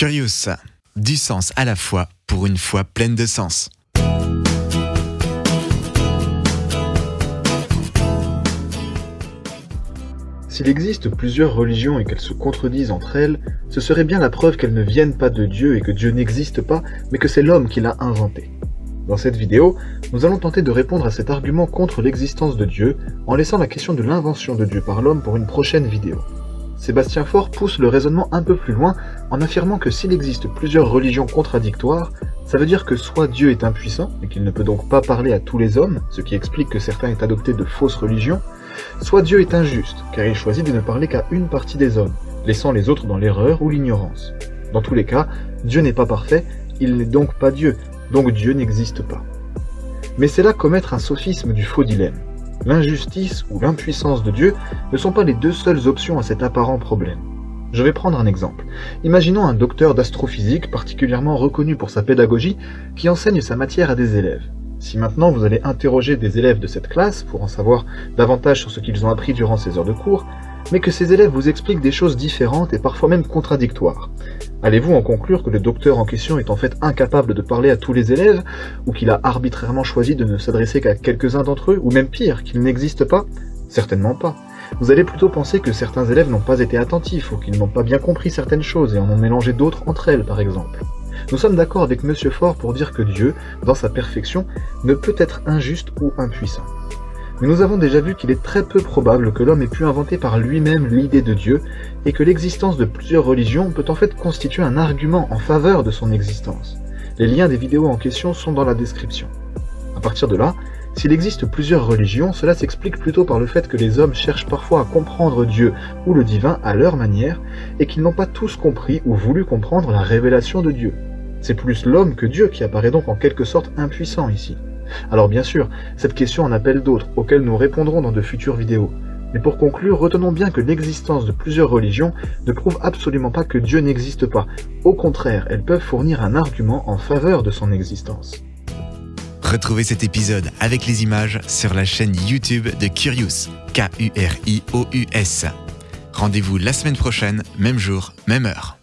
Curious, du sens à la fois pour une foi pleine de sens. S'il existe plusieurs religions et qu'elles se contredisent entre elles, ce serait bien la preuve qu'elles ne viennent pas de Dieu et que Dieu n'existe pas, mais que c'est l'homme qui l'a inventé. Dans cette vidéo, nous allons tenter de répondre à cet argument contre l'existence de Dieu en laissant la question de l'invention de Dieu par l'homme pour une prochaine vidéo. Sébastien Faure pousse le raisonnement un peu plus loin en affirmant que s'il existe plusieurs religions contradictoires, ça veut dire que soit Dieu est impuissant et qu'il ne peut donc pas parler à tous les hommes, ce qui explique que certains aient adopté de fausses religions, soit Dieu est injuste car il choisit de ne parler qu'à une partie des hommes, laissant les autres dans l'erreur ou l'ignorance. Dans tous les cas, Dieu n'est pas parfait, il n'est donc pas Dieu, donc Dieu n'existe pas. Mais c'est là commettre un sophisme du faux dilemme. L'injustice ou l'impuissance de Dieu ne sont pas les deux seules options à cet apparent problème. Je vais prendre un exemple. Imaginons un docteur d'astrophysique particulièrement reconnu pour sa pédagogie qui enseigne sa matière à des élèves. Si maintenant vous allez interroger des élèves de cette classe pour en savoir davantage sur ce qu'ils ont appris durant ces heures de cours, mais que ces élèves vous expliquent des choses différentes et parfois même contradictoires. Allez-vous en conclure que le docteur en question est en fait incapable de parler à tous les élèves, ou qu'il a arbitrairement choisi de ne s'adresser qu'à quelques-uns d'entre eux, ou même pire, qu'il n'existe pas? Certainement pas. Vous allez plutôt penser que certains élèves n'ont pas été attentifs, ou qu'ils n'ont pas bien compris certaines choses et en ont mélangé d'autres entre elles, par exemple. Nous sommes d'accord avec Monsieur Fort pour dire que Dieu, dans sa perfection, ne peut être injuste ou impuissant. Mais nous avons déjà vu qu'il est très peu probable que l'homme ait pu inventer par lui-même l'idée de Dieu, et que l'existence de plusieurs religions peut en fait constituer un argument en faveur de son existence. Les liens des vidéos en question sont dans la description. À partir de là, s'il existe plusieurs religions, cela s'explique plutôt par le fait que les hommes cherchent parfois à comprendre Dieu ou le divin à leur manière, et qu'ils n'ont pas tous compris ou voulu comprendre la révélation de Dieu. C'est plus l'homme que Dieu qui apparaît donc en quelque sorte impuissant ici. Alors bien sûr, cette question en appelle d'autres, auxquelles nous répondrons dans de futures vidéos. Mais pour conclure, retenons bien que l'existence de plusieurs religions ne prouve absolument pas que Dieu n'existe pas. Au contraire, elles peuvent fournir un argument en faveur de son existence. Retrouvez cet épisode avec les images sur la chaîne YouTube de Curious, K-U-R-I-O-U-S. Rendez-vous la semaine prochaine, même jour, même heure.